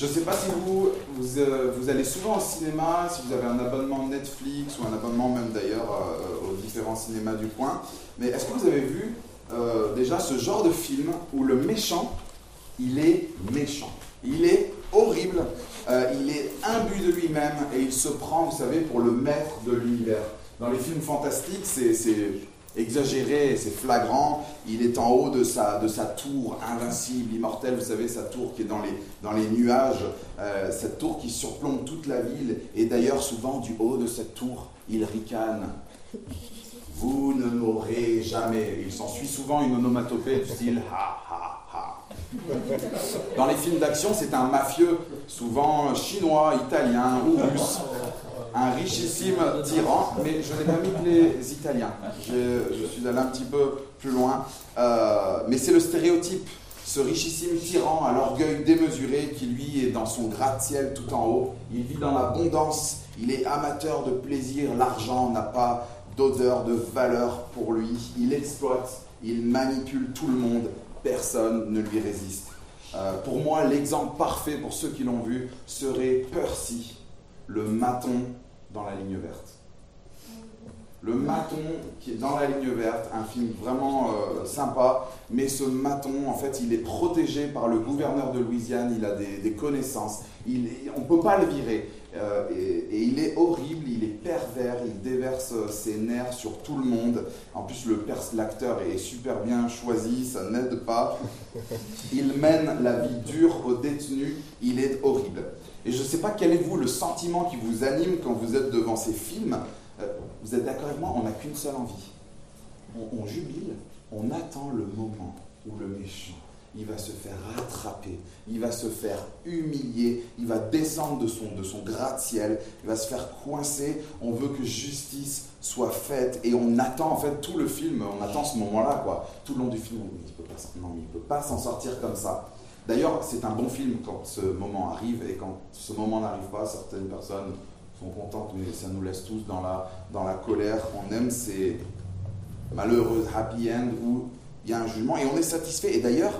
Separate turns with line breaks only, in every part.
Je ne sais pas si vous, euh, vous, allez souvent au cinéma, si vous avez un abonnement Netflix ou un abonnement même d'ailleurs euh, aux différents cinémas du coin, mais est-ce que vous avez vu euh, déjà ce genre de film où le méchant, il est méchant, il est horrible, il est imbu de lui-même et il se prend, vous savez, pour le maître de l'univers. Dans les films fantastiques, c'est exagéré, c'est flagrant. Il est en haut de sa, de sa tour invincible, immortelle, vous savez, sa tour qui est dans les, dans les nuages, euh, cette tour qui surplombe toute la ville. Et d'ailleurs, souvent, du haut de cette tour, il ricane. Vous ne m'aurez jamais. Il s'ensuit souvent une onomatopée du style ha ha ha. Dans les films d'action, c'est un mafieux, souvent chinois, italien ou russe un richissime tyran, mais je n'ai pas mis les Italiens. Je, suis allé un petit peu plus loin. Euh, mais c'est le stéréotype, ce richissime tyran à l'orgueil démesuré qui lui est dans son gratte-ciel tout en haut. Il vit dans l'abondance, il est amateur de plaisir, l'argent n'a pas d'odeur, de valeur pour lui. Il exploite, il manipule tout le monde, personne ne lui résiste. Euh, pour moi, l'exemple parfait pour ceux qui l'ont vu serait Percy le maton dans la ligne verte. Le maton qui est dans la ligne verte, un film vraiment euh, sympa, mais ce maton, en fait, il est protégé par le gouverneur de Louisiane, il a des, connaissances, on ne peut pas le virer. Euh, et, il est horrible, il est pervers, il déverse ses nerfs sur tout le monde. En plus, le l'acteur est super bien choisi, ça n'aide pas. Il mène la vie dure aux détenus, il est horrible. Et je ne sais pas quel est vous le sentiment qui vous anime quand vous êtes devant ces films. Euh, vous êtes d'accord avec moi On n'a qu'une seule envie. On, jubile, on attend le moment où le méchant, il va se faire rattraper, il va se faire humilier, il va descendre de son, de son gratte-ciel, il va se faire coincer. On veut que justice soit faite et on attend en fait tout le film, on attend ce moment-là quoi. Tout le long du film, on dit, il ne peut pas s'en sortir comme ça. D'ailleurs, c'est un bon film quand ce moment arrive et quand ce moment n'arrive pas, certaines personnes sont contentes, mais ça nous laisse tous dans la, dans la colère. On aime ces malheureuses happy end où il y a un jugement et on est satisfait. Et d'ailleurs,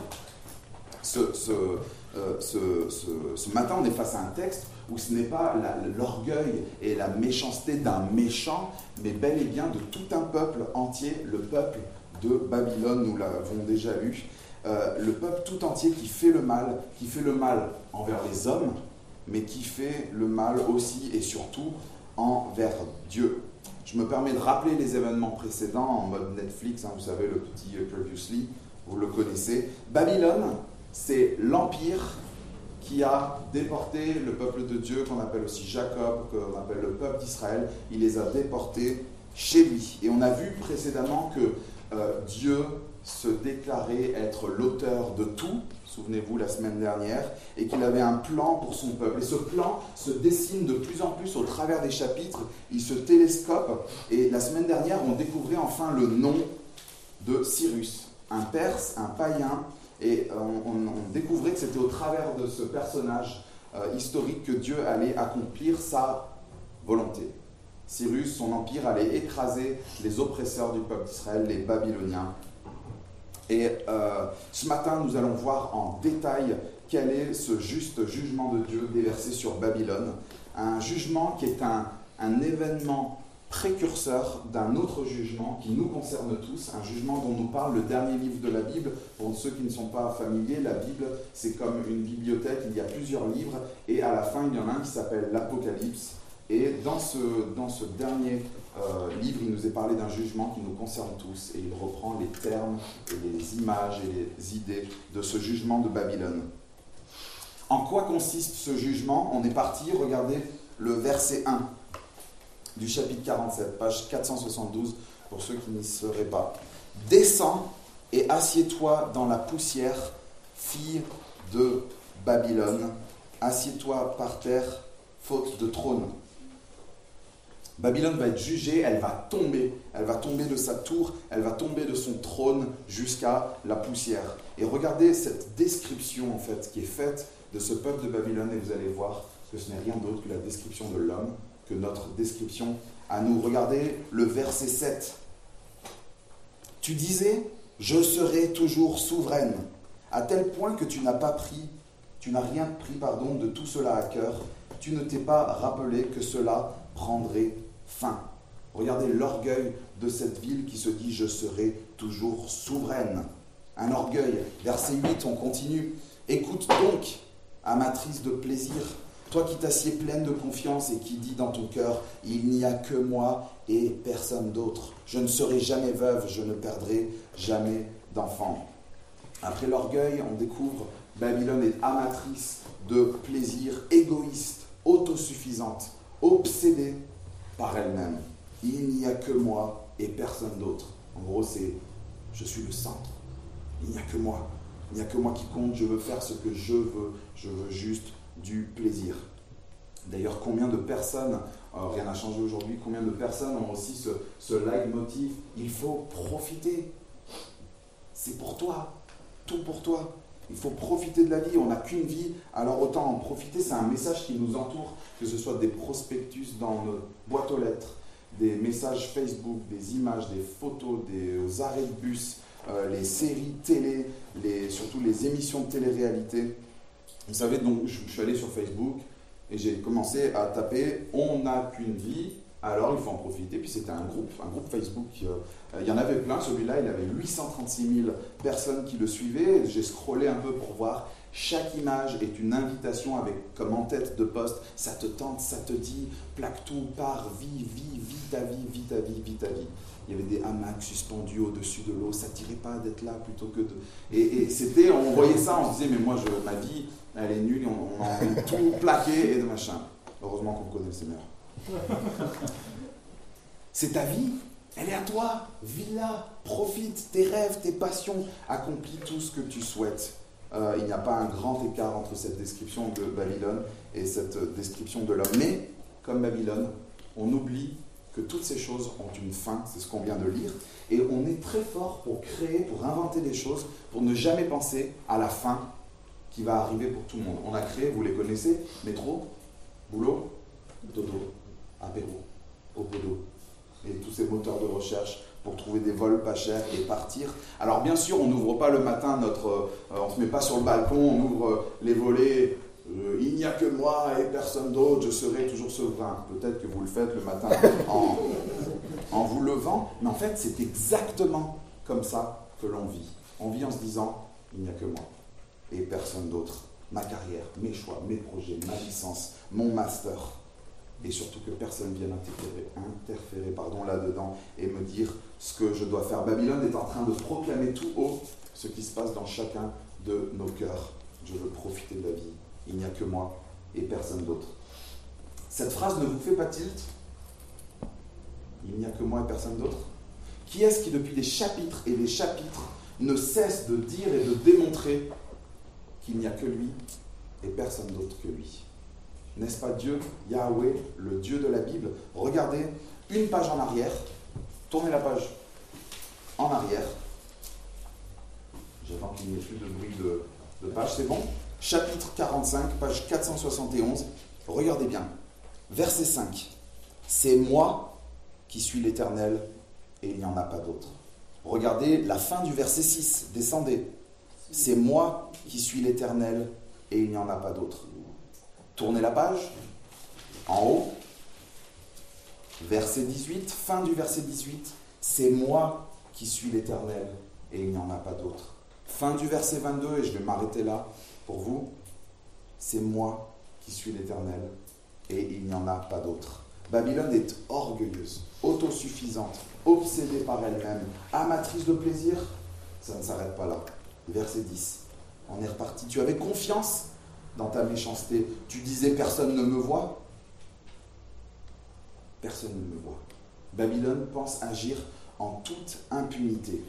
ce, ce, euh, ce, matin, on est face à un texte où ce n'est pas l'orgueil et la méchanceté d'un méchant, mais bel et bien de tout un peuple entier, le peuple de Babylone, nous l'avons déjà lu. Euh, le peuple tout entier qui fait le mal, qui fait le mal envers les hommes, mais qui fait le mal aussi et surtout envers Dieu. Je me permets de rappeler les événements précédents en mode Netflix, hein, vous savez, le petit Previously, vous le connaissez. Babylone, c'est l'empire qui a déporté le peuple de Dieu, qu'on appelle aussi Jacob, qu'on appelle le peuple d'Israël. Il les a déportés chez lui. Et on a vu précédemment que euh, Dieu se déclarer être l'auteur de tout, souvenez-vous la semaine dernière, et qu'il avait un plan pour son peuple. Et ce plan se dessine de plus en plus au travers des chapitres, il se télescope, et la semaine dernière, on découvrait enfin le nom de Cyrus, un Perse, un païen, et on, découvrait que c'était au travers de ce personnage euh, historique que Dieu allait accomplir sa volonté. Cyrus, son empire allait écraser les oppresseurs du peuple d'Israël, les Babyloniens, et euh, ce matin, nous allons voir en détail quel est ce juste jugement de Dieu déversé sur Babylone. Un jugement qui est un, événement précurseur d'un autre jugement qui nous concerne tous, un jugement dont nous parle le dernier livre de la Bible. Pour ceux qui ne sont pas familiers, la Bible, c'est comme une bibliothèque, il y a plusieurs livres, et à la fin, il y en a un qui s'appelle l'Apocalypse. Et dans ce, dans ce dernier euh, livre, il nous est parlé d'un jugement qui nous concerne tous, et il reprend les termes et les images et les idées de ce jugement de Babylone. En quoi consiste ce jugement? On est parti, regardez le verset 1 du chapitre 47, page 472, pour ceux qui n'y seraient pas. Descends et assieds-toi dans la poussière, fille de Babylone. Assieds-toi par terre, faute de trône. Babylone va être jugée, elle va tomber, elle va tomber de sa tour, elle va tomber de son trône jusqu'à la poussière. Et regardez cette description en fait qui est faite de ce peuple de Babylone et vous allez voir que ce n'est rien d'autre que la description de l'homme, que notre description à nous. Regardez le verset 7. Tu disais, je serai toujours souveraine, à tel point que tu n'as pas pris Tu n'as rien pris, pardon, de tout cela à cœur. Tu ne t'es pas rappelé que cela prendrait fin. Regardez l'orgueil de cette ville qui se dit je serai toujours souveraine. Un orgueil. Verset 8, on continue. Écoute donc, amatrice de plaisir, toi qui t'assieds pleine de confiance et qui dis dans ton cœur, il n'y a que moi et personne d'autre. Je ne serai jamais veuve, je ne perdrai jamais d'enfant. Après l'orgueil, on découvre Babylone est amatrice de plaisir, égoïste, autosuffisante, obsédée par elle-même. Il n'y a que moi et personne d'autre. En gros, c'est je suis le centre. Il n'y a que moi. Il n'y a que moi qui compte. Je veux faire ce que je veux. Je veux juste du plaisir. D'ailleurs, combien de personnes, euh, rien n'a changé aujourd'hui, combien de personnes ont aussi ce, ce leitmotiv Il faut profiter. C'est pour toi. Tout pour toi. Il faut profiter de la vie. On n'a qu'une vie, alors autant en profiter. C'est un message qui nous entoure, que ce soit des prospectus dans nos boîtes aux lettres, des messages Facebook, des images, des photos, des arrêts de bus, euh, les séries télé, les, surtout les émissions de télé-réalité. Vous savez, donc, je, suis allé sur Facebook et j'ai commencé à taper On n'a qu'une vie, alors il faut en profiter. Puis c'était un groupe, un groupe Facebook. Euh, il y en avait plein. Celui-là, il avait 836 000 personnes qui le suivaient. J'ai scrollé un peu pour voir. Chaque image est une invitation avec comme en tête de poste, ça te tente, ça te dit, plaque tout, pars, vis, vis, vis ta vie, vis ta vie, vis ta vie il y avait des hamacs suspendus au-dessus de l'eau, ça tirait pas d'être là plutôt que de... Et, c'était, on voyait ça, on se disait, mais moi, ma vie, elle est nulle, on, on envie de tout plaquer et de machin. Heureusement qu'on connaît le Seigneur. C'est ta vie, elle est à toi, vis-la, profite, tes rêves, tes passions, accomplis tout ce que tu souhaites. Euh, il n'y a pas un grand écart entre cette description de Babylone et cette description de l'homme. Mais, comme Babylone, on oublie que toutes ces choses ont une fin, c'est ce qu'on vient de lire, et on est très fort pour créer, pour inventer des choses, pour ne jamais penser à la fin qui va arriver pour tout le monde. On a créé, vous les connaissez, métro, boulot, dodo, apéro, opodo, et tous ces moteurs de recherche pour trouver des vols pas chers et partir. Alors bien sûr, on n'ouvre pas le matin notre, euh, on se met pas sur le balcon, on ouvre les volets euh, il n'y a que moi et personne d'autre, je serai toujours souverain. Peut-être que vous le faites le matin en, en vous levant, mais en fait c'est exactement comme ça que l'on vit. On vit en se disant, il n'y a que moi et personne d'autre. Ma carrière, mes choix, mes projets, ma licence, mon master. Et surtout que personne vienne interférer, pardon, là-dedans et me dire ce que je dois faire. Babylone est en train de proclamer tout haut ce qui se passe dans chacun de nos cœurs. Je veux profiter de la vie il n'y a que moi et personne d'autre. Cette phrase ne vous fait pas tilt? Il n'y a que moi et personne d'autre? Qui est-ce qui, depuis des chapitres et des chapitres, ne cesse de dire et de démontrer qu'il n'y a que lui et personne d'autre que lui? N'est-ce pas Dieu, Yahweh, le Dieu de la Bible? Regardez une page en arrière, tournez la page en arrière. J'attends qu'il n'y ait plus de bruit de, de page, c'est bon? Chapitre 45, page 471. Regardez bien. Verset 5. C'est moi qui suis l'Éternel et il n'y en a pas d'autre. Regardez la fin du verset 6. Descendez. C'est moi qui suis l'Éternel et il n'y en a pas d'autre. Tournez la page. En haut. Verset 18. Fin du verset 18. C'est moi qui suis l'Éternel et il n'y en a pas d'autre. Fin du verset 22, et je vais m'arrêter là. Pour vous, c'est moi qui suis l'Éternel et il n'y en a pas d'autre. Babylone est orgueilleuse, autosuffisante, obsédée par elle-même, amatrice de plaisir. Ça ne s'arrête pas là. Verset 10. On est reparti. Tu avais confiance dans ta méchanceté. Tu disais personne ne me voit. Personne ne me voit. Babylone pense agir en toute impunité.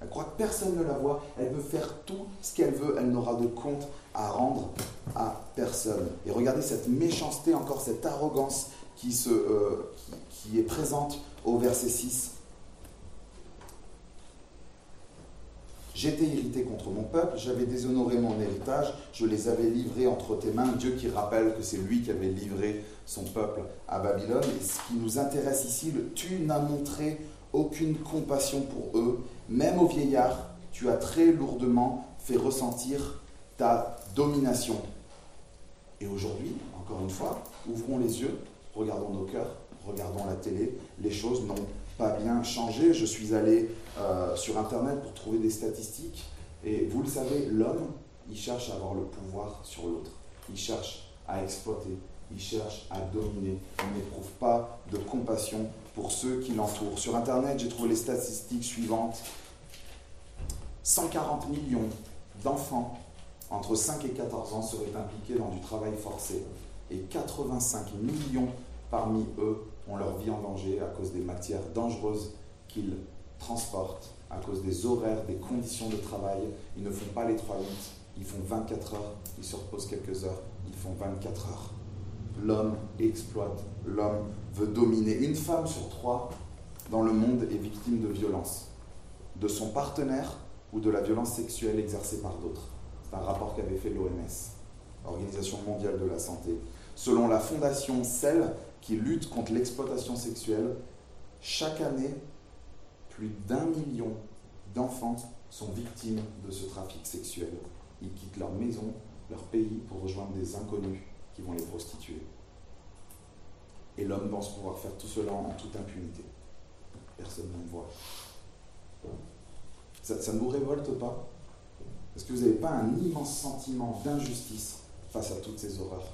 Elle croit que personne ne la voit. Elle veut faire tout ce qu'elle veut. Elle n'aura de compte à rendre à personne. Et regardez cette méchanceté, encore cette arrogance qui, se, euh, qui, est présente au verset 6. J'étais irrité contre mon peuple, j'avais déshonoré mon héritage, je les avais livrés entre tes mains. Dieu qui rappelle que c'est lui qui avait livré son peuple à Babylone. Et ce qui nous intéresse ici, le, tu n'as montré aucune compassion pour eux, même aux vieillards, tu as très lourdement fait ressentir ta domination. Et aujourd'hui, encore une fois, ouvrons les yeux, regardons nos cœurs, regardons la télé. Les choses n'ont pas bien changé. Je suis allé euh, sur Internet pour trouver des statistiques. Et vous le savez, l'homme, il cherche à avoir le pouvoir sur l'autre. Il cherche à exploiter. Il cherche à dominer. Il n'éprouve pas de compassion pour ceux qui l'entourent. Sur Internet, j'ai trouvé les statistiques suivantes. 140 millions d'enfants entre 5 et 14 ans seraient impliqués dans du travail forcé et 85 millions parmi eux ont leur vie en danger à cause des matières dangereuses qu'ils transportent, à cause des horaires, des conditions de travail. Ils ne font pas les 3 8, ils font 24 heures, ils se reposent quelques heures, ils font 24 heures. L'homme exploite, l'homme veut dominer. Une femme sur trois dans le monde est victime de violence, de son partenaire ou de la violence sexuelle exercée par d'autres. C'est un rapport qu'avait fait l'OMS, l'Organisation mondiale de la santé. Selon la fondation CEL, qui lutte contre l'exploitation sexuelle, chaque année, plus d'un million d'enfants sont victimes de ce trafic sexuel. Ils quittent leur maison, leur pays pour rejoindre des inconnus qui vont les prostituer. Et l'homme pense pouvoir faire tout cela en toute impunité. Personne ne voit. Ça, ça ne vous révolte pas? Est-ce que vous n'avez pas un immense sentiment d'injustice face à toutes ces horreurs?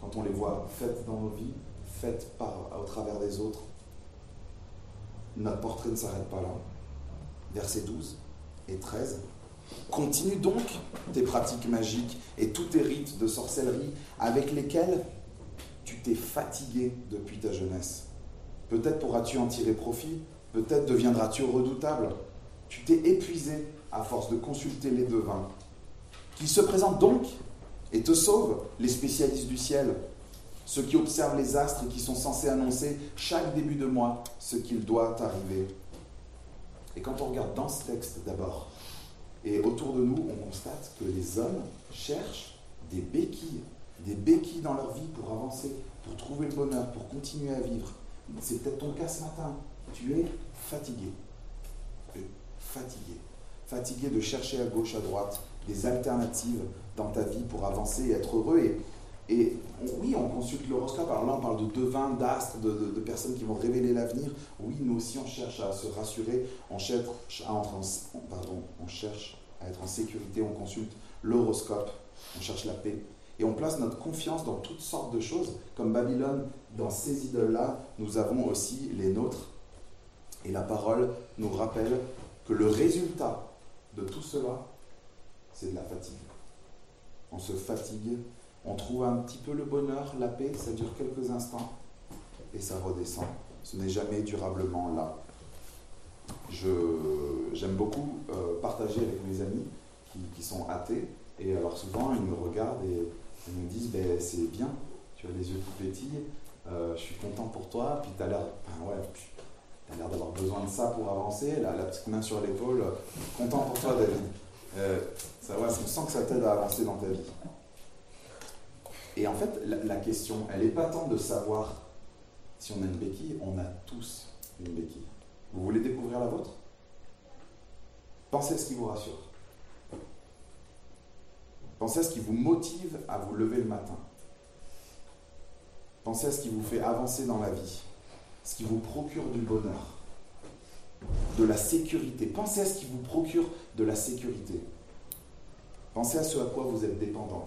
Quand on les voit faites dans nos vies, faites par, au travers des autres, notre portrait ne s'arrête pas là. Versets 12 et 13. Continue donc tes pratiques magiques et tous tes rites de sorcellerie avec lesquels tu t'es fatigué depuis ta jeunesse. Peut-être pourras-tu en tirer profit, peut-être deviendras-tu redoutable. Tu t'es épuisé à force de consulter les devins. Qui se présentent donc et te sauvent, les spécialistes du ciel, ceux qui observent les astres et qui sont censés annoncer chaque début de mois ce qu'il doit arriver. Et quand on regarde dans ce texte d'abord, et autour de nous, on constate que les hommes cherchent des béquilles, des béquilles dans leur vie pour avancer, pour trouver le bonheur, pour continuer à vivre. C'est peut-être ton cas ce matin. Tu es fatigué. Fatigué. Fatigué de chercher à gauche, à droite des alternatives dans ta vie pour avancer et être heureux. Et, et oui, on consulte l'horoscope. Alors là, on parle de devins, d'astres, de, personnes qui vont révéler l'avenir. Oui, nous aussi, on cherche à se rassurer. On cherche à être en sécurité. On consulte l'horoscope. On cherche la paix. Et on place notre confiance dans toutes sortes de choses. Comme Babylone, dans ces idoles-là, nous avons aussi les nôtres. Et la parole nous rappelle que le résultat de tout cela, c'est de la fatigue. On se fatigue on trouve un petit peu le bonheur, la paix, ça dure quelques instants et ça redescend. Ce n'est jamais durablement là. J'aime beaucoup euh, partager avec mes amis qui, sont athées et alors souvent ils me regardent et ils me disent ben, c'est bien, tu as les yeux tout pétillent, euh, je suis content pour toi, puis tu as l'air ouais, l'air d'avoir besoin de ça pour avancer, la, la petite main sur l'épaule, content pour toi David. Euh, ça va, je sens que ça t'aide à avancer dans ta vie. Et en fait, la, question, elle n'est pas tant de savoir si on a une béquille, on a tous une béquille. Vous voulez découvrir la vôtre? Pensez à ce qui vous rassure. Pensez à ce qui vous motive à vous lever le matin. Pensez à ce qui vous fait avancer dans la vie, ce qui vous procure du bonheur, de la sécurité. Pensez à ce qui vous procure de la sécurité. Pensez à ce à quoi vous êtes dépendant.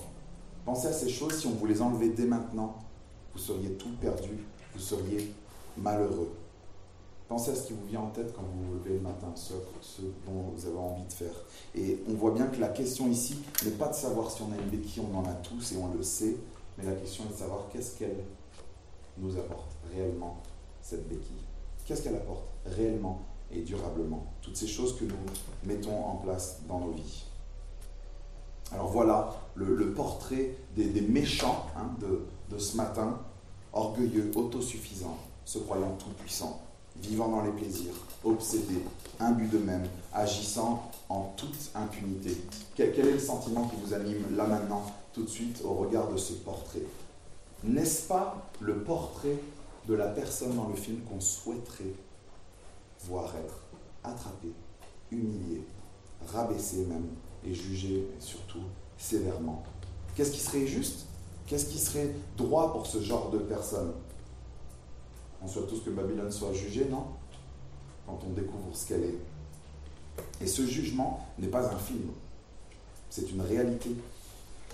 Pensez à ces choses, si on vous les enlevait dès maintenant, vous seriez tout perdu, vous seriez malheureux. Pensez à ce qui vous vient en tête quand vous vous levez le matin, ce, ce dont vous avez envie de faire. Et on voit bien que la question ici n'est pas de savoir si on a une béquille, on en a tous et on le sait, mais la question est de savoir qu'est-ce qu'elle nous apporte réellement, cette béquille. Qu'est-ce qu'elle apporte réellement et durablement? Toutes ces choses que nous mettons en place dans nos vies. Alors voilà le, portrait des, méchants hein, de, ce matin, orgueilleux, autosuffisants, se croyant tout-puissants, vivant dans les plaisirs, obsédés, imbus d'eux-mêmes, agissant en toute impunité. Quel, quel est le sentiment qui vous anime là maintenant, tout de suite, au regard de ce portrait? N'est-ce pas le portrait de la personne dans le film qu'on souhaiterait voir être attrapé, humilié, rabaissé même, et juger surtout sévèrement. Qu'est-ce qui serait juste? Qu'est-ce qui serait droit pour ce genre de personnes On souhaite tous que Babylone soit jugée, non? Quand on découvre ce qu'elle est. Et ce jugement n'est pas un film, c'est une réalité.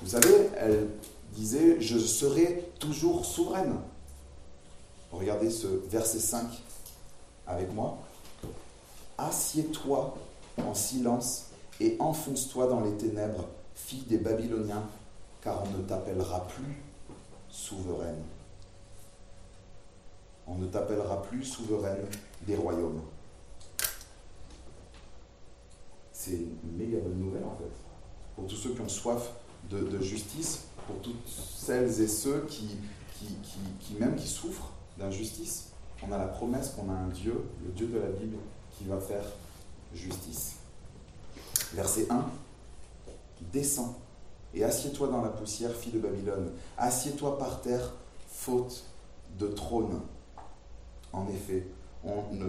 Vous savez, elle disait, je serai toujours souveraine. Regardez ce verset 5 avec moi. Assieds-toi en silence et enfonce-toi dans les ténèbres, fille des Babyloniens, car on ne t'appellera plus souveraine. On ne t'appellera plus souveraine des royaumes. C'est une méga bonne nouvelle en fait. Pour tous ceux qui ont soif de, justice, pour toutes celles et ceux qui, qui, qui même qui souffrent d'injustice, on a la promesse qu'on a un Dieu, le Dieu de la Bible, qui va faire justice. Verset 1, descends et assieds-toi dans la poussière, fille de Babylone. Assieds-toi par terre, faute de trône. En effet, on ne,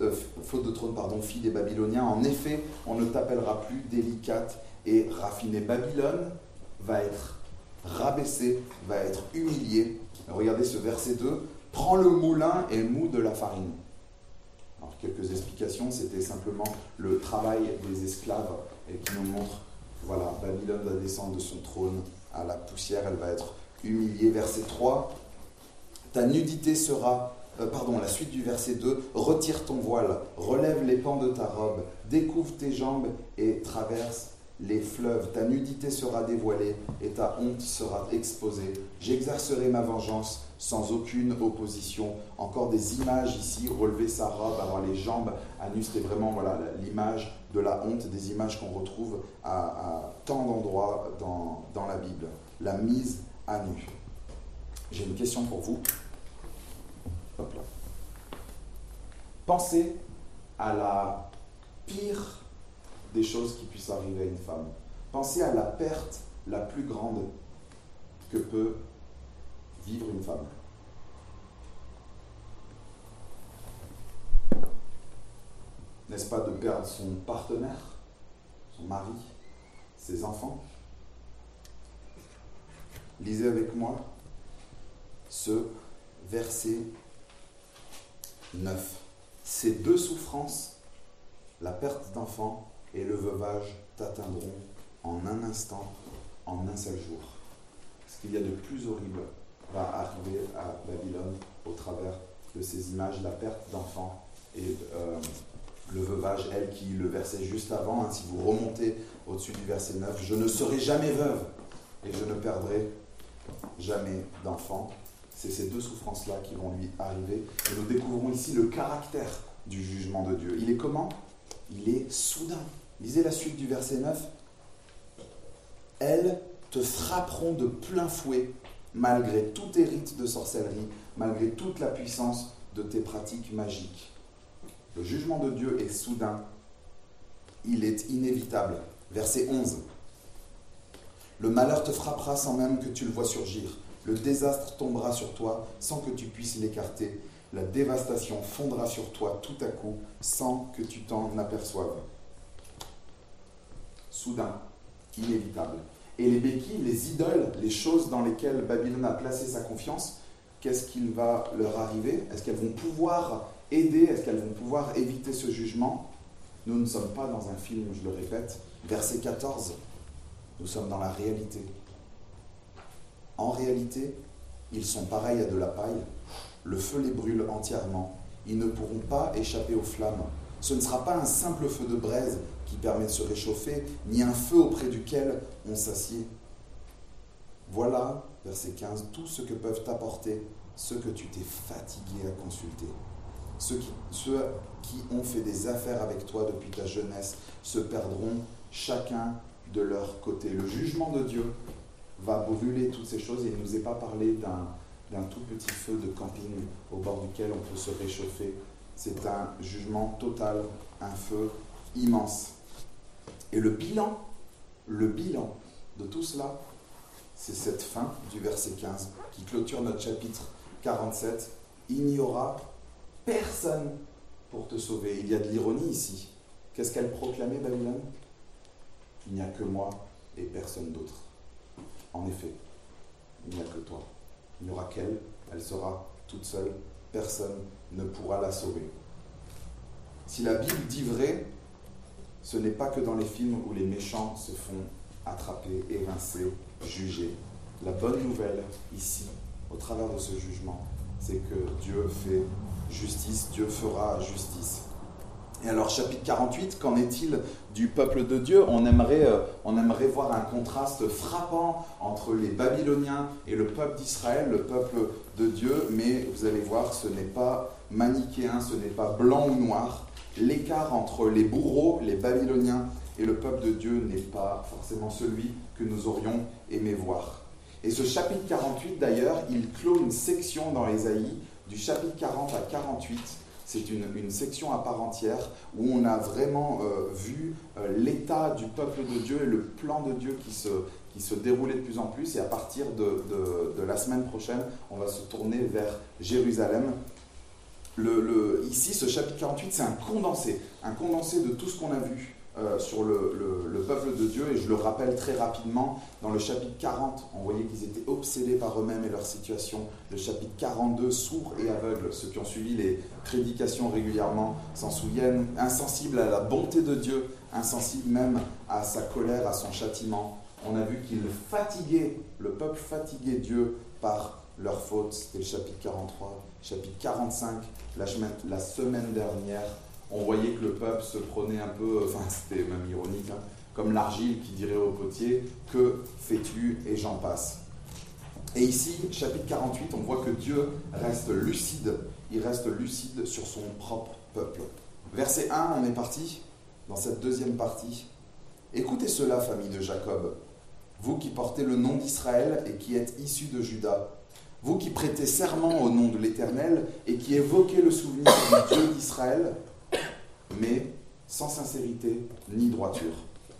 euh, faute de trône, pardon, fille des Babyloniens. En effet, on ne t'appellera plus délicate et raffinée. Babylone va être rabaissée, va être humiliée. Regardez ce verset 2. Prends le moulin et mou de la farine. Alors, quelques explications, c'était simplement le travail des esclaves et qui nous montre, voilà, Babylone va descendre de son trône à la poussière, elle va être humiliée. Verset 3, ta nudité sera, euh, pardon, la suite du verset 2, retire ton voile, relève les pans de ta robe, découvre tes jambes et traverse les fleuves. Ta nudité sera dévoilée et ta honte sera exposée. J'exercerai ma vengeance sans aucune opposition. Encore des images ici, relever sa robe, avoir les jambes à nu, c'était vraiment voilà, l'image de la honte, des images qu'on retrouve à, tant d'endroits dans, dans la Bible. La mise à nu. J'ai une question pour vous. Hop là. Pensez à la pire des choses qui puissent arriver à une femme. Pensez à la perte la plus grande que peut vivre une femme. N'est-ce pas de perdre son partenaire, son mari, ses enfants? Lisez avec moi ce verset 9. Ces deux souffrances, la perte d'enfants et le veuvage, t'atteindront en un instant, en un seul jour. Ce qu'il y a de plus horrible va arriver à Babylone au travers de ces images, la perte d'enfants et euh, le veuvage, elle qui le versait juste avant, hein, si vous remontez au-dessus du verset 9, je ne serai jamais veuve et je ne perdrai jamais d'enfant. C'est ces deux souffrances-là qui vont lui arriver. Et nous découvrons ici le caractère du jugement de Dieu. Il est comment? Il est soudain. Lisez la suite du verset 9. Elles te frapperont de plein fouet malgré tous tes rites de sorcellerie, malgré toute la puissance de tes pratiques magiques. Le jugement de Dieu est soudain, il est inévitable. Verset 11. Le malheur te frappera sans même que tu le vois surgir. Le désastre tombera sur toi sans que tu puisses l'écarter. La dévastation fondra sur toi tout à coup sans que tu t'en aperçoives. Soudain, inévitable. Et les béquilles, les idoles, les choses dans lesquelles Babylone a placé sa confiance, qu'est-ce qu'il va leur arriver? Est-ce qu'elles vont pouvoir aider? Est-ce qu'elles vont pouvoir éviter ce jugement? Nous ne sommes pas dans un film, je le répète. Verset 14, nous sommes dans la réalité. En réalité, ils sont pareils à de la paille. Le feu les brûle entièrement. Ils ne pourront pas échapper aux flammes. Ce ne sera pas un simple feu de braise qui permet de se réchauffer, ni un feu auprès duquel on s'assied. Voilà, verset 15, tout ce que peuvent t'apporter ceux que tu t'es fatigué à consulter. Ceux qui, ont fait des affaires avec toi depuis ta jeunesse se perdront chacun de leur côté. Le jugement de Dieu va brûler toutes ces choses il ne nous est pas parlé d'un tout petit feu de camping au bord duquel on peut se réchauffer. C'est un jugement total, un feu immense. Et le bilan, le bilan de tout cela, c'est cette fin du verset 15 qui clôture notre chapitre 47. Il n'y aura personne pour te sauver. Il y a de l'ironie ici. Qu'est-ce qu'elle proclamait, Babylone? Il n'y a que moi et personne d'autre. En effet, il n'y a que il n'y aura qu'elle, elle sera toute seule, personne ne pourra la sauver. Si la Bible dit vrai, ce n'est pas que dans les films où les méchants se font attraper, évincer, juger. La bonne nouvelle ici, au travers de ce jugement, c'est que Dieu fait justice, Dieu fera justice. Et alors chapitre 48, qu'en est-il du peuple de Dieu? On aimerait, euh, on aimerait voir un contraste frappant entre les Babyloniens et le peuple d'Israël, le peuple de Dieu, mais vous allez voir, ce n'est pas manichéen, ce n'est pas blanc ou noir. L'écart entre les bourreaux, les Babyloniens et le peuple de Dieu n'est pas forcément celui que nous aurions aimé voir. Et ce chapitre 48, d'ailleurs, il clôt une section dans Ésaïe, du chapitre 40 à 48, c'est une, section à part entière où on a vraiment euh, vu euh, l'état du peuple de Dieu et le plan de Dieu qui se, qui se déroulait de plus en plus. Et à partir de, la semaine prochaine, on va se tourner vers Jérusalem. Ici, ce chapitre 48, c'est un condensé, un condensé de tout ce qu'on a vu euh, sur le, peuple de Dieu. Et je le rappelle très rapidement, dans le chapitre 40, on voyait qu'ils étaient obsédés par eux-mêmes et leur situation. Le chapitre 42, sourds et aveugles, ceux qui ont suivi les prédications régulièrement s'en souviennent, insensibles à la bonté de Dieu, insensibles même à sa colère, à son châtiment. On a vu qu'ils fatiguaient, le peuple fatiguait Dieu par leur faute. C'était le chapitre 43. Chapitre 45, la semaine dernière, on voyait que le peuple se prenait un peu, enfin c'était même ironique, hein, comme l'argile qui dirait au potier, que fais-tu? et j'en passe. Et ici, chapitre 48, on voit que Dieu reste lucide, il reste lucide sur son propre peuple. Verset 1, on est parti dans cette deuxième partie. Écoutez cela, famille de Jacob, vous qui portez le nom d'Israël et qui êtes issus de Juda, vous qui prêtez serment au nom de l'Éternel et qui évoquez le souvenir du Dieu d'Israël, mais sans sincérité ni droiture.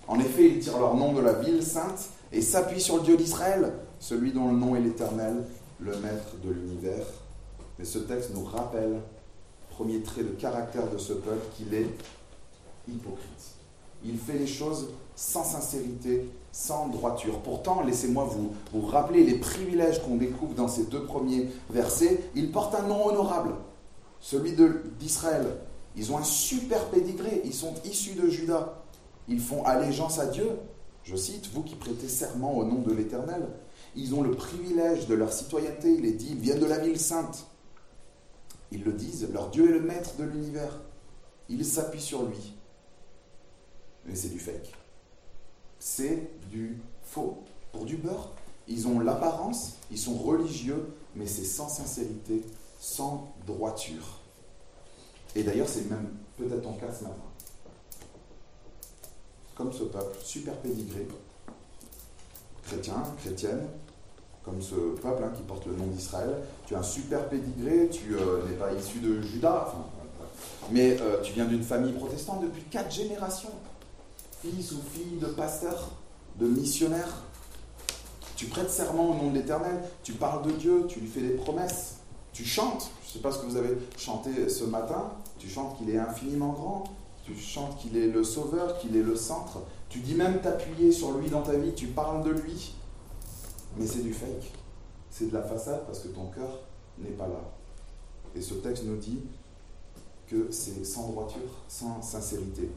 En effet, ils tirent leur nom de la ville sainte et s'appuient sur le Dieu d'Israël, celui dont le nom est l'Éternel, le Maître de l'univers. Mais ce texte nous rappelle, premier trait de caractère de ce peuple, qu'il est hypocrite. Il fait les choses sans sincérité, sans droiture. Pourtant, laissez-moi vous, rappeler les privilèges qu'on découvre dans ces deux premiers versets. Il porte un nom honorable, celui d'Israël, ils ont un super pédigré, ils sont issus de Judas. Ils font allégeance à Dieu. Je cite, vous qui prêtez serment au nom de l'Éternel. Ils ont le privilège de leur citoyenneté, il est dit, ils viennent de la ville sainte. Ils le disent, leur Dieu est le maître de l'univers. Ils s'appuient sur lui. Mais c'est du fake. C'est du faux. Pour du beurre, ils ont l'apparence, ils sont religieux, mais c'est sans sincérité, sans droiture. Et d'ailleurs, c'est même peut-être ton cas ce matin. Comme ce peuple, super pédigré, chrétien, chrétienne, comme ce peuple hein, qui porte le nom d'Israël, tu as un super pédigré, tu euh, n'es pas issu de Judas, mais euh, tu viens d'une famille protestante depuis quatre générations, fils ou fille de pasteurs, de missionnaires. Tu prêtes serment au nom de l'Éternel, tu parles de Dieu, tu lui fais des promesses, tu chantes, je ne sais pas ce que vous avez chanté ce matin, tu chantes qu'il est infiniment grand, tu chantes qu'il est le sauveur, qu'il est le centre, tu dis même t'appuyer sur lui dans ta vie, tu parles de lui, mais c'est du fake, c'est de la façade parce que ton cœur n'est pas là. Et ce texte nous dit que c'est sans droiture, sans sincérité.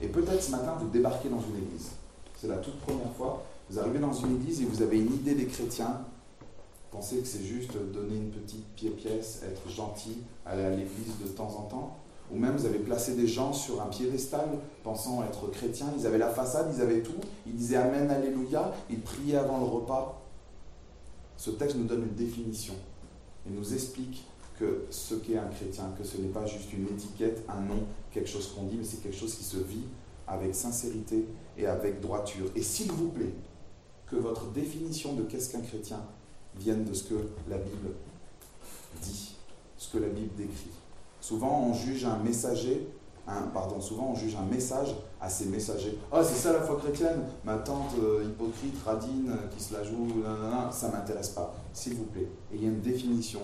Et peut-être ce matin, vous débarquez dans une église. C'est la toute première fois. Vous arrivez dans une église et vous avez une idée des chrétiens Pensez que c'est juste donner une petite pièce, être gentil, aller à l'église de temps en temps Ou même vous avez placé des gens sur un piédestal pensant être chrétiens, ils avaient la façade, ils avaient tout, ils disaient Amen, Alléluia, ils priaient avant le repas. Ce texte nous donne une définition et nous explique que ce qu'est un chrétien, que ce n'est pas juste une étiquette, un nom, quelque chose qu'on dit, mais c'est quelque chose qui se vit avec sincérité et avec droiture. Et s'il vous plaît, que votre définition de qu'est-ce qu'un chrétien viennent de ce que la Bible dit, ce que la Bible décrit. Souvent, on juge un messager, pardon, souvent on juge un message à ses messagers. Ah, c'est ça la foi chrétienne Ma tante euh, hypocrite, radine, euh, qui se la joue, ça ça m'intéresse pas. S'il vous plaît. Et il y a une définition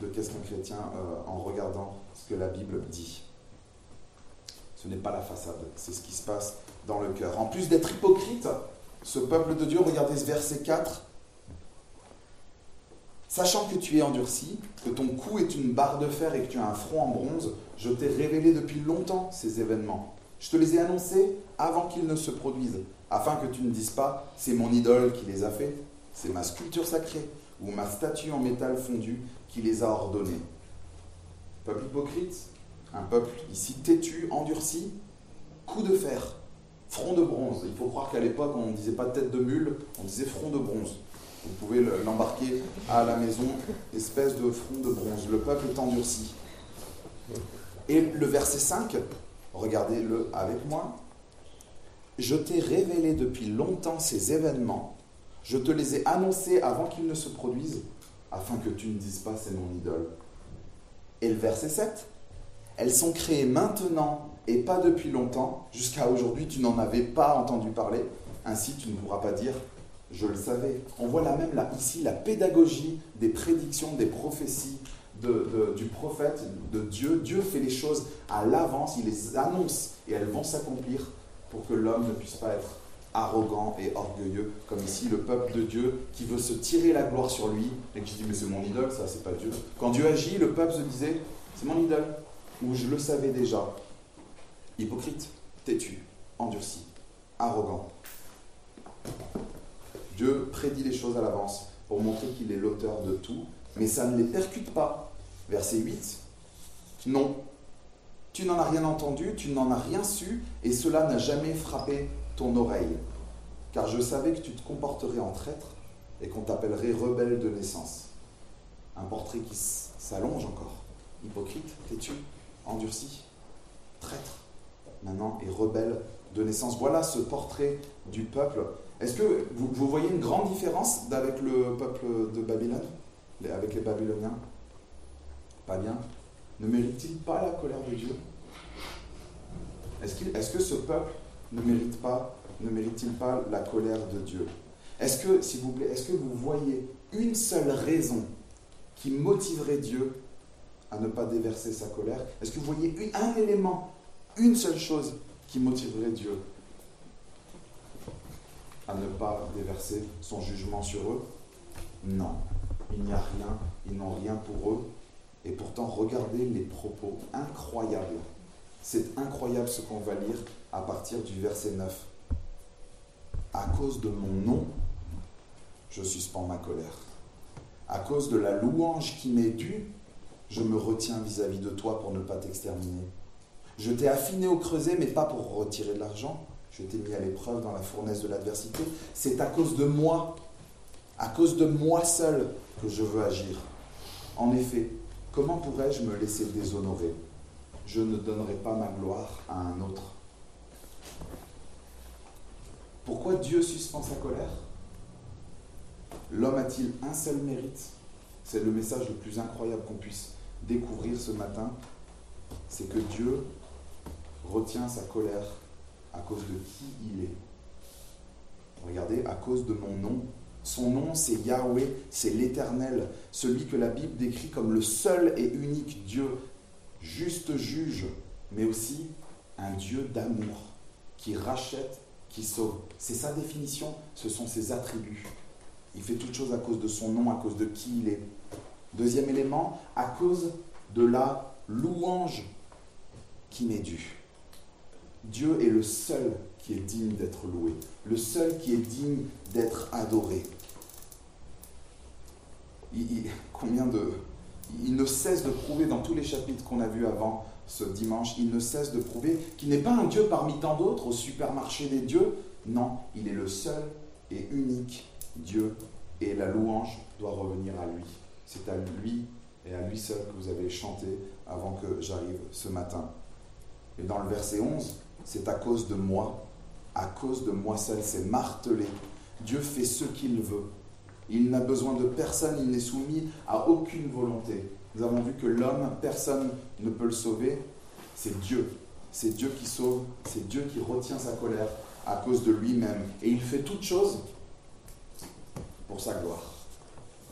de qu'est-ce qu'un chrétien euh, en regardant ce que la Bible dit. Ce n'est pas la façade, c'est ce qui se passe dans le cœur. En plus d'être hypocrite, ce peuple de Dieu, regardez ce verset 4, Sachant que tu es endurci, que ton cou est une barre de fer et que tu as un front en bronze, je t'ai révélé depuis longtemps ces événements. Je te les ai annoncés avant qu'ils ne se produisent, afin que tu ne dises pas c'est mon idole qui les a faits, c'est ma sculpture sacrée ou ma statue en métal fondu qui les a ordonnés. Peuple hypocrite, un peuple ici têtu, endurci, coup de fer, front de bronze. Il faut croire qu'à l'époque, on ne disait pas tête de mule, on disait front de bronze. Vous pouvez l'embarquer à la maison, espèce de front de bronze. Le peuple est endurci. Et le verset 5, regardez-le avec moi. Je t'ai révélé depuis longtemps ces événements. Je te les ai annoncés avant qu'ils ne se produisent, afin que tu ne dises pas c'est mon idole. Et le verset 7. Elles sont créées maintenant et pas depuis longtemps. Jusqu'à aujourd'hui, tu n'en avais pas entendu parler. Ainsi, tu ne pourras pas dire je le savais. On voit là même là, ici la pédagogie des prédictions, des prophéties du prophète, de Dieu. Dieu fait les choses à l'avance, il les annonce et elles vont s'accomplir pour que l'homme ne puisse pas être arrogant et orgueilleux, comme ici le peuple de Dieu qui veut se tirer la gloire sur lui et qui dit mais c'est mon idole, ça c'est pas Dieu. Quand Dieu agit, le peuple se disait c'est mon idole, ou je le savais déjà. Hypocrite, têtu, endurci, arrogant. Dieu prédit les choses à l'avance pour montrer qu'il est l'auteur de tout, mais ça ne les percute pas. Verset 8. Non, tu n'en as rien entendu, tu n'en as rien su, et cela n'a jamais frappé ton oreille. Car je savais que tu te comporterais en traître et qu'on t'appellerait rebelle de naissance. Un portrait qui s'allonge encore. Hypocrite, têtu, endurci, traître, maintenant, et rebelle de naissance? Voilà ce portrait du peuple est-ce que vous, voyez une grande différence avec le peuple de Babylone, avec les Babyloniens? Pas bien. Ne mérite-t-il pas la colère de Dieu? Est-ce que ce peuple ne mérite-t-il pas la colère de Dieu? Est-ce que, s'il vous plaît, est-ce que vous voyez une seule raison qui motiverait Dieu à ne pas déverser sa colère? Est-ce que vous voyez un élément, une seule chose qui motiverait Dieu à ne pas déverser son jugement sur eux? Non, il n'y a rien, ils n'ont rien pour eux. Et pourtant, regardez les propos incroyables. C'est incroyable ce qu'on va lire à partir du verset 9. À cause de mon nom, je suspends ma colère. À cause de la louange qui m'est due, je me retiens vis-à-vis de toi pour ne pas t'exterminer. Je t'ai affiné au creuset, mais pas pour retirer de l'argent je t'ai mis à l'épreuve dans la fournaise de l'adversité. C'est à cause de moi, à cause de moi seul que je veux agir. En effet, comment pourrais-je me laisser déshonorer? Je ne donnerai pas ma gloire à un autre. Pourquoi Dieu suspend sa colère? L'homme a-t-il un seul mérite? C'est le message le plus incroyable qu'on puisse découvrir ce matin. C'est que Dieu retient sa colère à cause de qui il est. Regardez, à cause de mon nom. Son nom, c'est Yahweh, c'est l'Éternel, celui que la Bible décrit comme le seul et unique Dieu, juste juge, mais aussi un Dieu d'amour, qui rachète, qui sauve. C'est sa définition, ce sont ses attributs. Il fait toutes choses à cause de son nom, à cause de qui il est. Deuxième élément, à cause de la louange qui m'est due. Dieu est le seul qui est digne d'être loué, le seul qui est digne d'être adoré. Combien de, il ne cesse de prouver dans tous les chapitres qu'on a vus avant ce dimanche, il ne cesse de prouver qu'il n'est pas un Dieu parmi tant d'autres au supermarché des dieux. Non, il est le seul et unique Dieu et la louange doit revenir à lui. C'est à lui et à lui seul que vous avez chanté avant que j'arrive ce matin. Et dans le verset 11, c'est à cause de moi, à cause de moi seul, c'est martelé. Dieu fait ce qu'il veut. Il n'a besoin de personne, il n'est soumis à aucune volonté. Nous avons vu que l'homme, personne ne peut le sauver, c'est Dieu. C'est Dieu qui sauve, c'est Dieu qui retient sa colère à cause de lui-même. Et il fait toute chose pour sa gloire,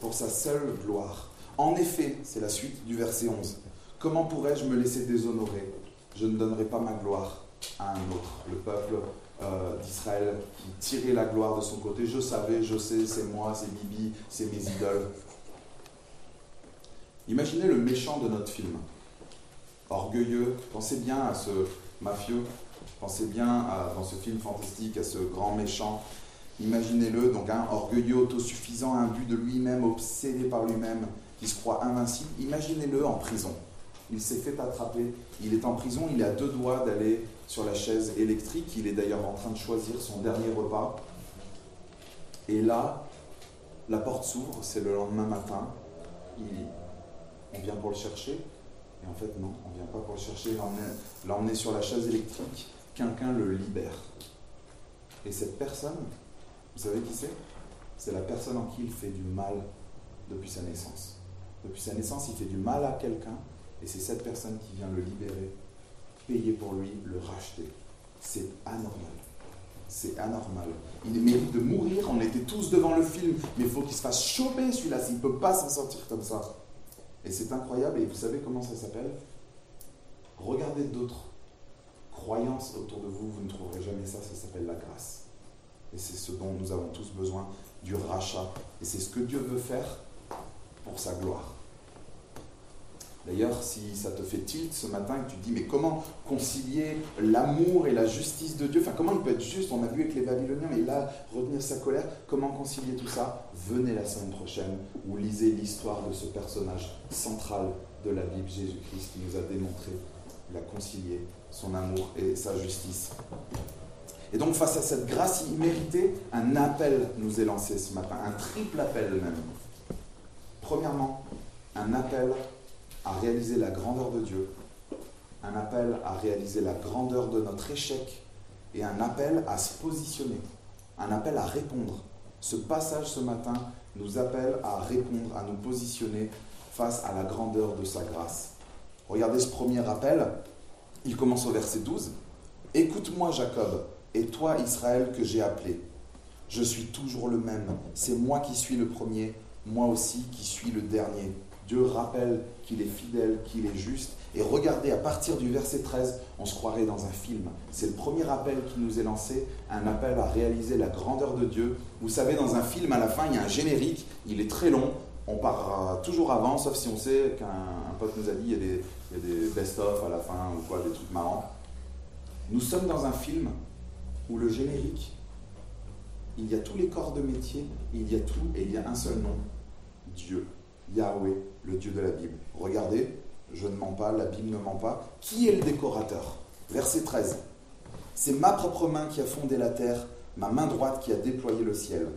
pour sa seule gloire. En effet, c'est la suite du verset 11. Comment pourrais-je me laisser déshonorer? Je ne donnerai pas ma gloire à un autre. Le peuple euh, d'Israël qui tirait la gloire de son côté. Je savais, je sais, c'est moi, c'est Bibi, c'est mes idoles. Imaginez le méchant de notre film. Orgueilleux, pensez bien à ce mafieux, pensez bien dans ce film fantastique à ce grand méchant. Imaginez-le, donc un orgueilleux, autosuffisant, but de lui-même, obsédé par lui-même, qui se croit invincible. Imaginez-le en prison. Il s'est fait attraper, il est en prison, il à deux doigts d'aller sur la chaise électrique, il est d'ailleurs en train de choisir son dernier repas. Et là, la porte s'ouvre, c'est le lendemain matin, on vient pour le chercher, et en fait non, on ne vient pas pour le chercher, l'emmener sur la chaise électrique, quelqu'un le libère. Et cette personne, vous savez qui c'est? C'est la personne en qui il fait du mal depuis sa naissance. Depuis sa naissance, il fait du mal à quelqu'un, et c'est cette personne qui vient le libérer, payer pour lui, le racheter. C'est anormal. C'est anormal. Il mérite de mourir, on était tous devant le film, mais il faut qu'il se fasse choper celui-là, s'il ne peut pas s'en sortir comme ça. Et c'est incroyable, et vous savez comment ça s'appelle? Regardez d'autres croyances autour de vous, vous ne trouverez jamais ça, ça s'appelle la grâce. Et c'est ce dont nous avons tous besoin, du rachat. Et c'est ce que Dieu veut faire pour sa gloire. D'ailleurs, si ça te fait tilt ce matin que tu te dis, mais comment concilier l'amour et la justice de Dieu? Enfin, comment il peut être juste? On a vu avec les Babyloniens, mais là, retenir sa colère, comment concilier tout ça? Venez la semaine prochaine ou lisez l'histoire de ce personnage central de la Bible, Jésus-Christ, qui nous a démontré, il a concilié son amour et sa justice. Et donc, face à cette grâce imméritée, un appel nous est lancé ce matin, un triple appel même. Premièrement, un appel à réaliser la grandeur de Dieu, un appel à réaliser la grandeur de notre échec et un appel à se positionner, un appel à répondre. Ce passage ce matin nous appelle à répondre, à nous positionner face à la grandeur de sa grâce. Regardez ce premier appel, il commence au verset 12. Écoute-moi Jacob, et toi Israël que j'ai appelé. Je suis toujours le même, c'est moi qui suis le premier, moi aussi qui suis le dernier. Dieu rappelle qu'il est fidèle, qu'il est juste. Et regardez, à partir du verset 13, on se croirait dans un film. C'est le premier appel qui nous est lancé, un appel à réaliser la grandeur de Dieu. Vous savez, dans un film, à la fin, il y a un générique, il est très long, on part toujours avant, sauf si on sait qu'un pote nous a dit, il y a des, des best-of à la fin, ou quoi, des trucs marrants. Nous sommes dans un film où le générique, il y a tous les corps de métier, il y a tout, et il y a un seul nom, Dieu. Yahweh, le Dieu de la Bible. Regardez, je ne mens pas, la Bible ne ment pas. Qui est le décorateur? Verset 13. C'est ma propre main qui a fondé la terre, ma main droite qui a déployé le ciel.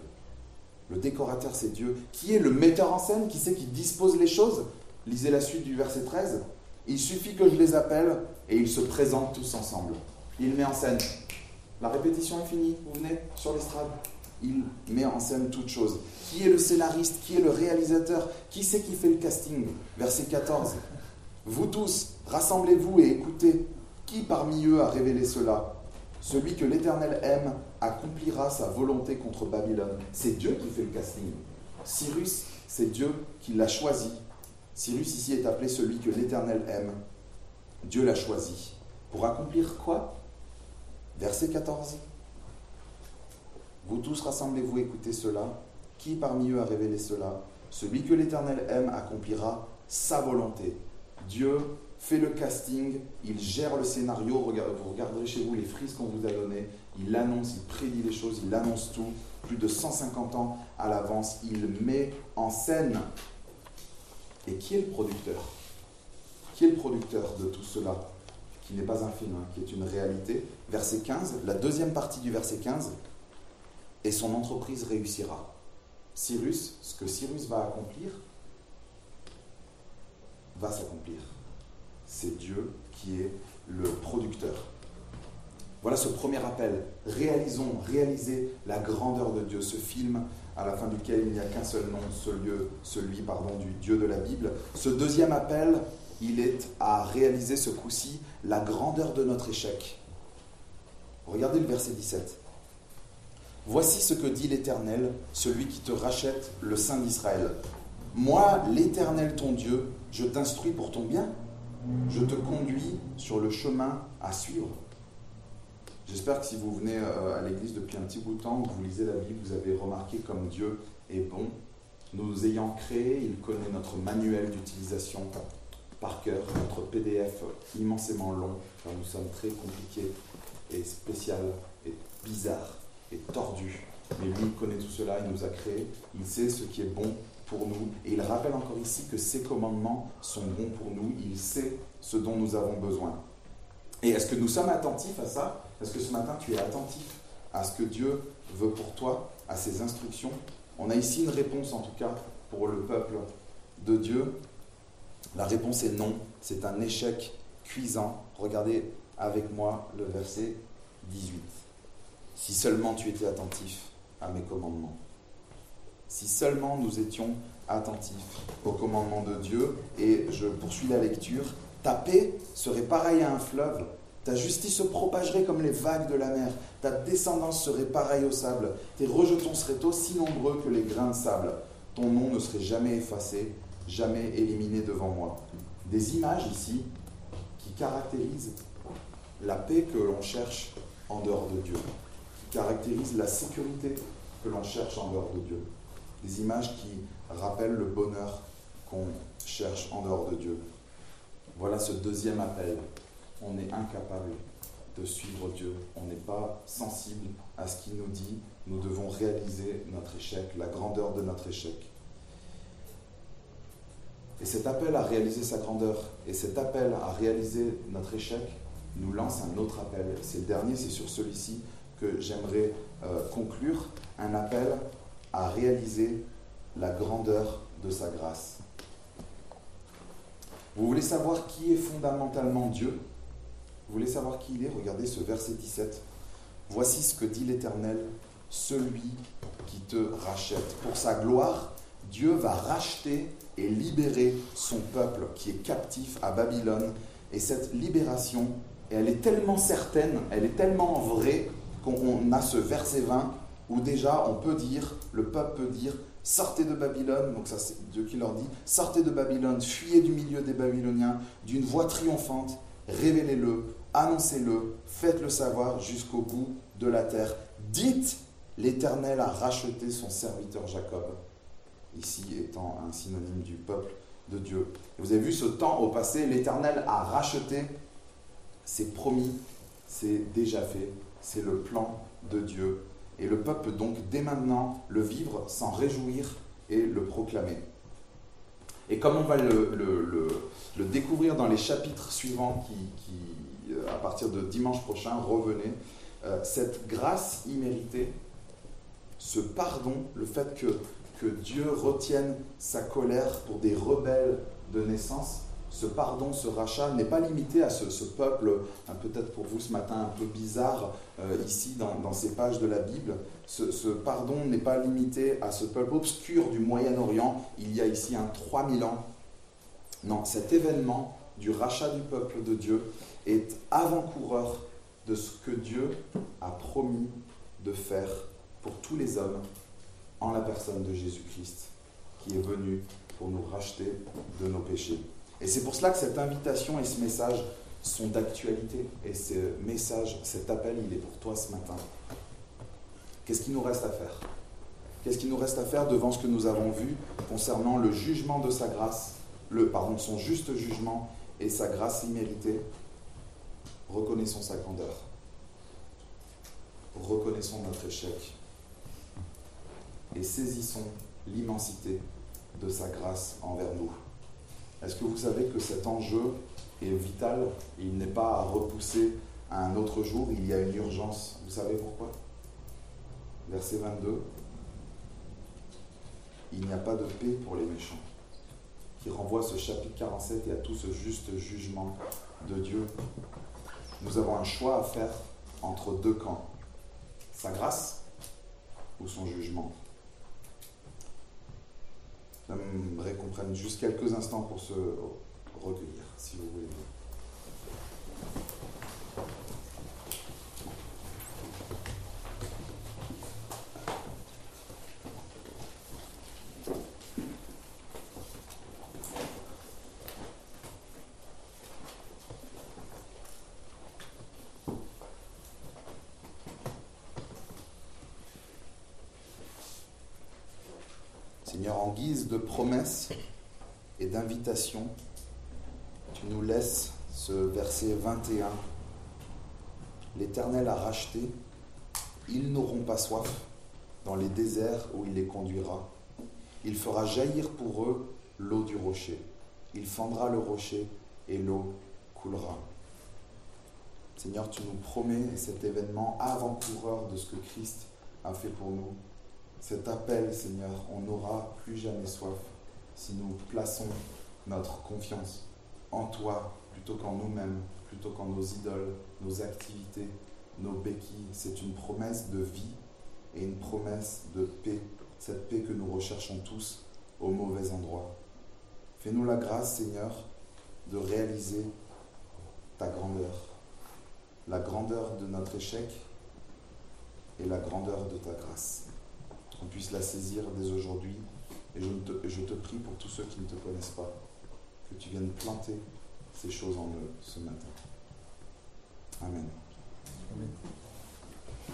Le décorateur, c'est Dieu. Qui est le metteur en scène? Qui c'est qui dispose les choses? Lisez la suite du verset 13. Il suffit que je les appelle et ils se présentent tous ensemble. Il met en scène. La répétition est finie. Vous venez sur l'estrade il met en scène toute chose. Qui est le scénariste? Qui est le réalisateur? Qui c'est qui fait le casting? Verset 14. Vous tous, rassemblez-vous et écoutez. Qui parmi eux a révélé cela? Celui que l'Éternel aime accomplira sa volonté contre Babylone. C'est Dieu qui fait le casting. Cyrus, c'est Dieu qui l'a choisi. Cyrus ici est appelé celui que l'Éternel aime. Dieu l'a choisi. Pour accomplir quoi? Verset 14. Vous tous rassemblez-vous, écoutez cela. Qui parmi eux a révélé cela? Celui que l'Éternel aime accomplira sa volonté. Dieu fait le casting, il gère le scénario. Vous regarderez chez vous les frises qu'on vous a données. Il annonce, il prédit les choses, il annonce tout. Plus de 150 ans à l'avance, il met en scène. Et qui est le producteur? Qui est le producteur de tout cela? Qui n'est pas un film, hein, qui est une réalité. Verset 15, la deuxième partie du verset 15 et son entreprise réussira. Cyrus, ce que Cyrus va accomplir, va s'accomplir. C'est Dieu qui est le producteur. Voilà ce premier appel. Réalisons, réalisez la grandeur de Dieu. Ce film à la fin duquel il n'y a qu'un seul nom, ce lieu, celui pardon, du Dieu de la Bible. Ce deuxième appel, il est à réaliser ce coup-ci la grandeur de notre échec. Regardez le verset 17. Voici ce que dit l'Éternel, celui qui te rachète, le Saint d'Israël. Moi, l'Éternel ton Dieu, je t'instruis pour ton bien. Je te conduis sur le chemin à suivre. J'espère que si vous venez euh, à l'église depuis un petit bout de temps, que vous lisez la Bible, vous avez remarqué comme Dieu est bon, Nous ayant créé, il connaît notre manuel d'utilisation par cœur, notre PDF immensément long, car nous sommes très compliqués et spécial et bizarre et tordu. Mais lui, il connaît tout cela, il nous a créés, il sait ce qui est bon pour nous. Et il rappelle encore ici que ses commandements sont bons pour nous, il sait ce dont nous avons besoin. Et est-ce que nous sommes attentifs à ça? Est-ce que ce matin tu es attentif à ce que Dieu veut pour toi, à ses instructions On a ici une réponse en tout cas pour le peuple de Dieu. La réponse est non, c'est un échec cuisant. Regardez avec moi le verset 18. Si seulement tu étais attentif à mes commandements. Si seulement nous étions attentifs aux commandements de Dieu, et je poursuis la lecture, ta paix serait pareille à un fleuve, ta justice se propagerait comme les vagues de la mer, ta descendance serait pareille au sable, tes rejetons seraient aussi nombreux que les grains de sable, ton nom ne serait jamais effacé, jamais éliminé devant moi. Des images ici qui caractérisent la paix que l'on cherche en dehors de Dieu, caractérisent la sécurité que l'on cherche en dehors de Dieu. Des images qui rappellent le bonheur qu'on cherche en dehors de Dieu. Voilà ce deuxième appel. On est incapable de suivre Dieu. On n'est pas sensible à ce qu'il nous dit. Nous devons réaliser notre échec, la grandeur de notre échec. Et cet appel à réaliser sa grandeur et cet appel à réaliser notre échec nous lance un autre appel. C'est le dernier, c'est sur celui-ci que j'aimerais euh, conclure. Un appel à réaliser la grandeur de sa grâce. Vous voulez savoir qui est fondamentalement Dieu? Vous voulez savoir qui il est? Regardez ce verset 17. Voici ce que dit l'Éternel, celui qui te rachète. Pour sa gloire, Dieu va racheter et libérer son peuple qui est captif à Babylone. Et cette libération, elle est tellement certaine, elle est tellement vraie qu'on a ce verset 20 où déjà on peut dire, le peuple peut dire, sortez de Babylone, donc ça c'est Dieu qui leur dit, sortez de Babylone, fuyez du milieu des Babyloniens d'une voix triomphante, révélez-le, annoncez-le, faites-le savoir jusqu'au bout de la terre. Dites, l'Éternel a racheté son serviteur Jacob, ici étant un synonyme du peuple de Dieu. Vous avez vu ce temps au passé, l'Éternel a racheté, c'est promis, c'est déjà fait, c'est le plan de Dieu et le peuple peut donc dès maintenant le vivre, s'en réjouir et le proclamer. Et comme on va le, découvrir dans les chapitres suivants qui, euh, à partir de dimanche prochain, revenez, euh, cette grâce imméritée, ce pardon, le fait que, que Dieu retienne sa colère pour des rebelles de naissance, ce pardon, ce rachat n'est pas limité à ce, peuple, hein, peut-être pour vous ce matin un peu bizarre, euh, ici dans, ces pages de la Bible. Ce, pardon n'est pas limité à ce peuple obscur du Moyen-Orient, il y a ici un 3000 ans. Non, cet événement du rachat du peuple de Dieu est avant-coureur de ce que Dieu a promis de faire pour tous les hommes en la personne de Jésus-Christ, qui est venu pour nous racheter de nos péchés. Et c'est pour cela que cette invitation et ce message sont d'actualité. Et ce message, cet appel, il est pour toi ce matin. Qu'est-ce qu'il nous reste à faire? Qu'est-ce qu'il nous reste à faire devant ce que nous avons vu concernant le jugement de sa grâce, le, pardon, son juste jugement et sa grâce imméritée Reconnaissons sa grandeur. Reconnaissons notre échec. Et saisissons l'immensité de sa grâce envers nous. Est-ce que vous savez que cet enjeu est vital Il n'est pas à repousser à un autre jour, il y a une urgence. Vous savez pourquoi? Verset 22. Il n'y a pas de paix pour les méchants. Qui renvoie ce chapitre 47 et à tout ce juste jugement de Dieu. Nous avons un choix à faire entre deux camps. Sa grâce ou son jugement? J'aimerais qu'on prenne juste quelques instants pour se recueillir, si vous voulez. Seigneur, en guise de promesse et d'invitation, tu nous laisses ce verset 21. L'Éternel a racheté, ils n'auront pas soif dans les déserts où il les conduira. Il fera jaillir pour eux l'eau du rocher. Il fendra le rocher et l'eau coulera. Seigneur, tu nous promets cet événement avant-coureur de ce que Christ a fait pour nous. Cet appel, Seigneur, on n'aura plus jamais soif si nous plaçons notre confiance en toi plutôt qu'en nous-mêmes, plutôt qu'en nos idoles, nos activités, nos béquilles. C'est une promesse de vie et une promesse de paix, cette paix que nous recherchons tous au mauvais endroit. Fais-nous la grâce, Seigneur, de réaliser ta grandeur, la grandeur de notre échec et la grandeur de ta grâce qu'on puisse la saisir dès aujourd'hui. Et je te, prie pour tous ceux qui ne te connaissent pas, que tu viennes planter ces choses en eux ce matin. Amen.